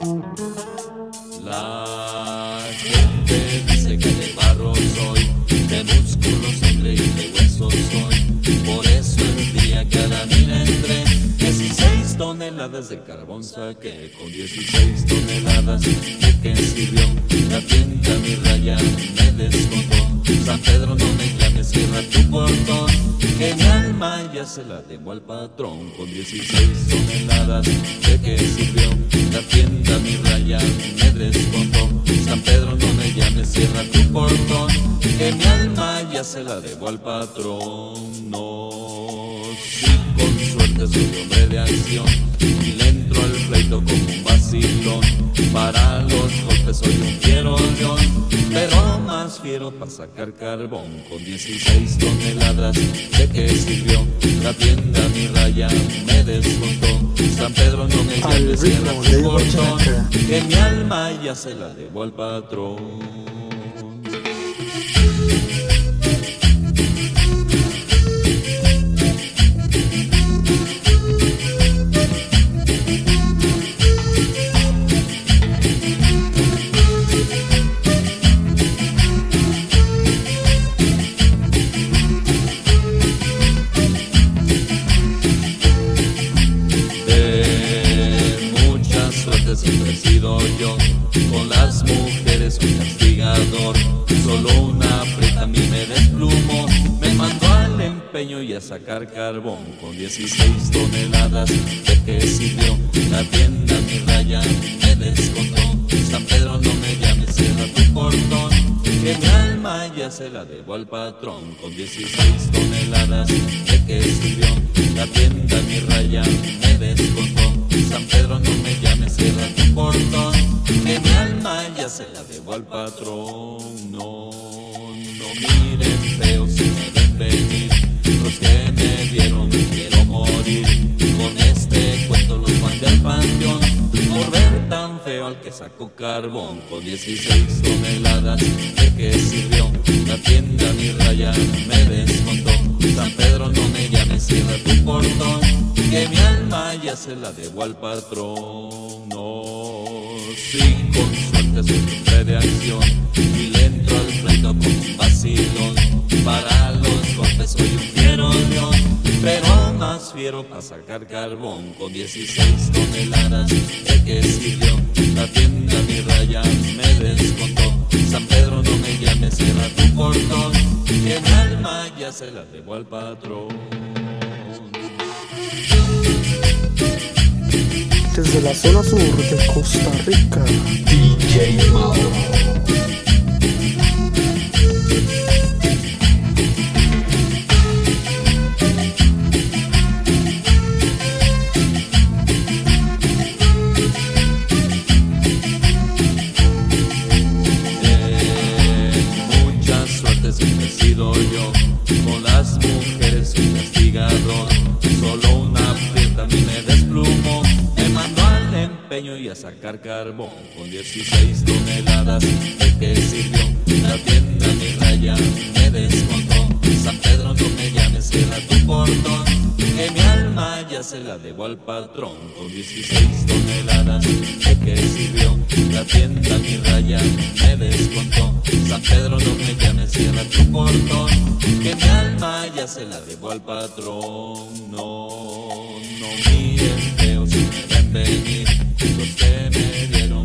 La gente dice que de barro soy, de músculo sangre y de huesos soy. Por eso el día que a la mina entré, 16 toneladas de carbón saqué. Con 16 toneladas, ¿de qué sirvió? La tienda mi raya me descontó. San Pedro no me llames, cierra tu portón. Que mi alma ya se la debo al patrón. Con 16 toneladas, ¿de qué sirvió? La tienda mi raya me descontó San Pedro no me llames cierra tu portón que mi alma ya se la debo al patrón no sí con suerte soy hombre de acción y le entro al pleito como un vacilón. Para los golpes soy un león, pero más fiero para sacar carbón. Con 16 toneladas de que sirvió la tienda mi raya me descontó. San Pedro no me cierra tu portón, que mi alma ya se la debo al patrón. Sido yo. Con las mujeres un castigador. Solo una preta a mí me desplumo. Me mandó al empeño y a sacar carbón. Con 16 toneladas de que sirvió. La tienda mi raya me descontó. San Pedro no me llames, cierra tu portón. Que mi alma ya se la debo al patrón. Con 16 toneladas de que sirvió. La tienda patrón. No, no miren feo si me ven venir, los que me vieron quiero morir. Con este cuento los mandé al panteón, por ver tan feo al que sacó carbón, con 16 toneladas de que sirvió. La tienda mi raya me descontó, San Pedro no me llames, cierra tu portón que mi alma ya se la debo al patrón. No, sí, con suerte hombre de acción y entro al pleito con un vacilón. Para los golpes soy un fiero león, pero más fiero para sacar carbón con 16 toneladas de que. La tienda mi raya me descontó. San Pedro no me llames, cierra tu portón, que mi alma ya se la debo al patrón. Desde la zona sur de Costa Rica, DJ Mauro. Y a sacar carbón Con 16 toneladas de que sirvió. La tienda mi raya me descontó. San Pedro no me llames, cierra tu portón. Que mi alma ya se la debo al patrón Con 16 toneladas de que sirvió. La tienda mi raya me descontó. San Pedro no me llames, cierra tu portón. Que mi alma ya se la debo al patrón. No, no miren Baby, los que me dieron